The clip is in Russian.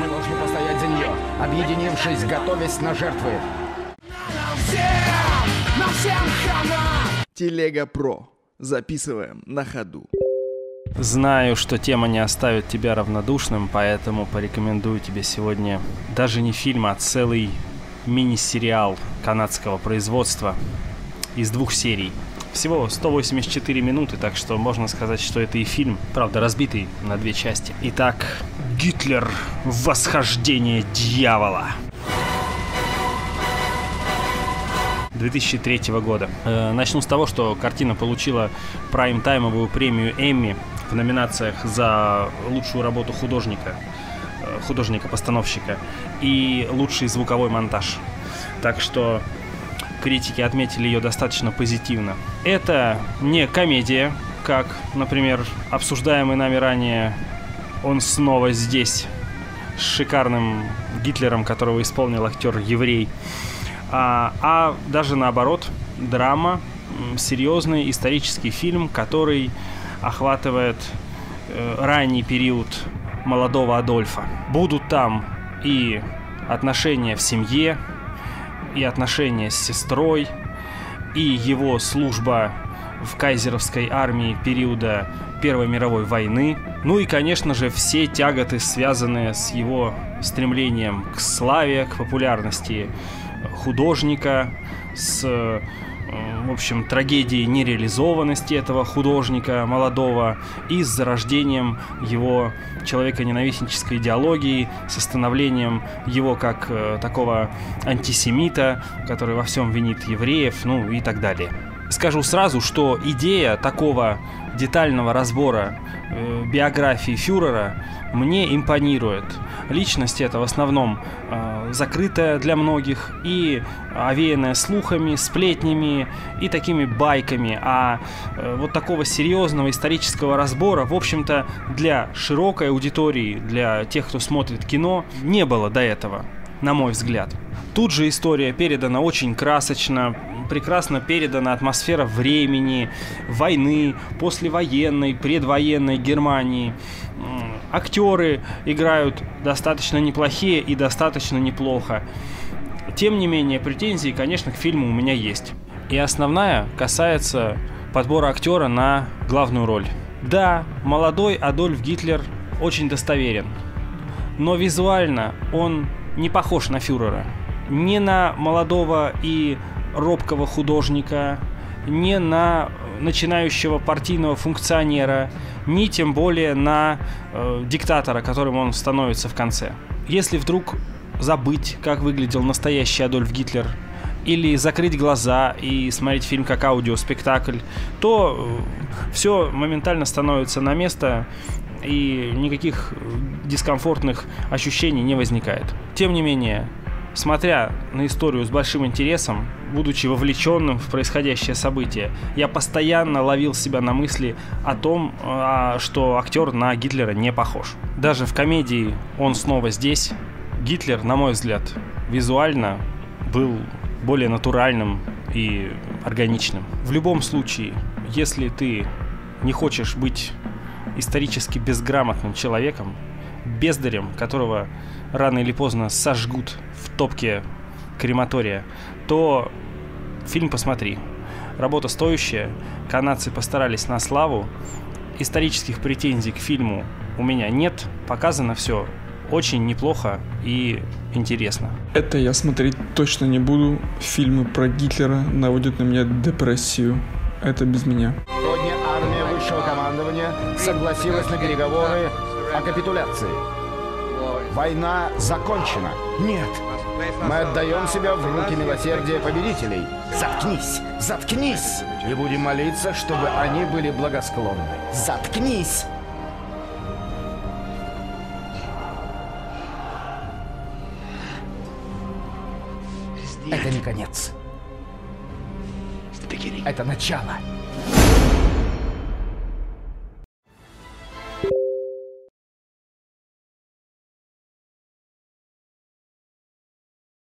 Мы должны постоять за нее, объединившись, готовясь на жертвы. Телега Про. Записываем на ходу. Знаю, что тема не оставит тебя равнодушным, поэтому порекомендую тебе сегодня даже не фильм, а целый мини-сериал канадского производства из двух серий. Всего 184 минуты, так что можно сказать, что это и фильм, правда, разбитый на две части. Итак, Гитлер. Восхождение дьявола. 2003 года. Э, начну с того, что картина получила прайм-таймовую премию Эмми в номинациях за лучшую работу художника, э, художника-постановщика и лучший звуковой монтаж. Так что критики отметили ее достаточно позитивно. Это не комедия, как, например, обсуждаемый нами ранее «Он снова здесь» с шикарным Гитлером, которого исполнил актер-еврей, а, а даже наоборот, драма, серьезный исторический фильм, который охватывает э, ранний период молодого Адольфа. Будут там и отношения в семье, и отношения с сестрой, и его служба в кайзеровской армии периода Первой мировой войны. Ну и, конечно же, все тяготы, связанные с его стремлением к славе, к популярности художника, с в общем, трагедией нереализованности этого художника молодого и с зарождением его человеконенавистнической идеологии, с становлением его как э, такого антисемита, который во всем винит евреев, ну и так далее. Скажу сразу, что идея такого детального разбора э, биографии фюрера мне импонирует. Личность это в основном э, закрытая для многих и овеянная слухами, сплетнями и такими байками. А э, вот такого серьезного исторического разбора, в общем-то, для широкой аудитории, для тех, кто смотрит кино, не было до этого, на мой взгляд. Тут же история передана очень красочно, прекрасно передана атмосфера времени, войны, послевоенной, предвоенной Германии. Актеры играют достаточно неплохие и достаточно неплохо. Тем не менее, претензии, конечно, к фильму у меня есть. И основная касается подбора актера на главную роль. Да, молодой Адольф Гитлер очень достоверен, но визуально он не похож на фюрера. Не на молодого и робкого художника, не на начинающего партийного функционера, ни тем более на э, диктатора, которым он становится в конце. Если вдруг забыть, как выглядел настоящий Адольф Гитлер, или закрыть глаза и смотреть фильм как аудиоспектакль, то э, все моментально становится на место и никаких дискомфортных ощущений не возникает. Тем не менее, смотря на историю с большим интересом, будучи вовлеченным в происходящее событие, я постоянно ловил себя на мысли о том, а, что актер на Гитлера не похож. Даже в комедии «Он снова здесь» Гитлер, на мой взгляд, визуально был более натуральным и органичным. В любом случае, если ты не хочешь быть исторически безграмотным человеком, бездарем, которого рано или поздно сожгут в топке крематория, то фильм посмотри. Работа стоящая, канадцы постарались на славу, исторических претензий к фильму у меня нет, показано все очень неплохо и интересно. Это я смотреть точно не буду. Фильмы про Гитлера наводят на меня депрессию. Это без меня. Сегодня армия высшего командования согласилась на переговоры о капитуляции. Война закончена. Нет. Мы отдаем себя в руки милосердия победителей. Заткнись! Заткнись! И будем молиться, чтобы они были благосклонны. Заткнись! Это не конец. Это начало.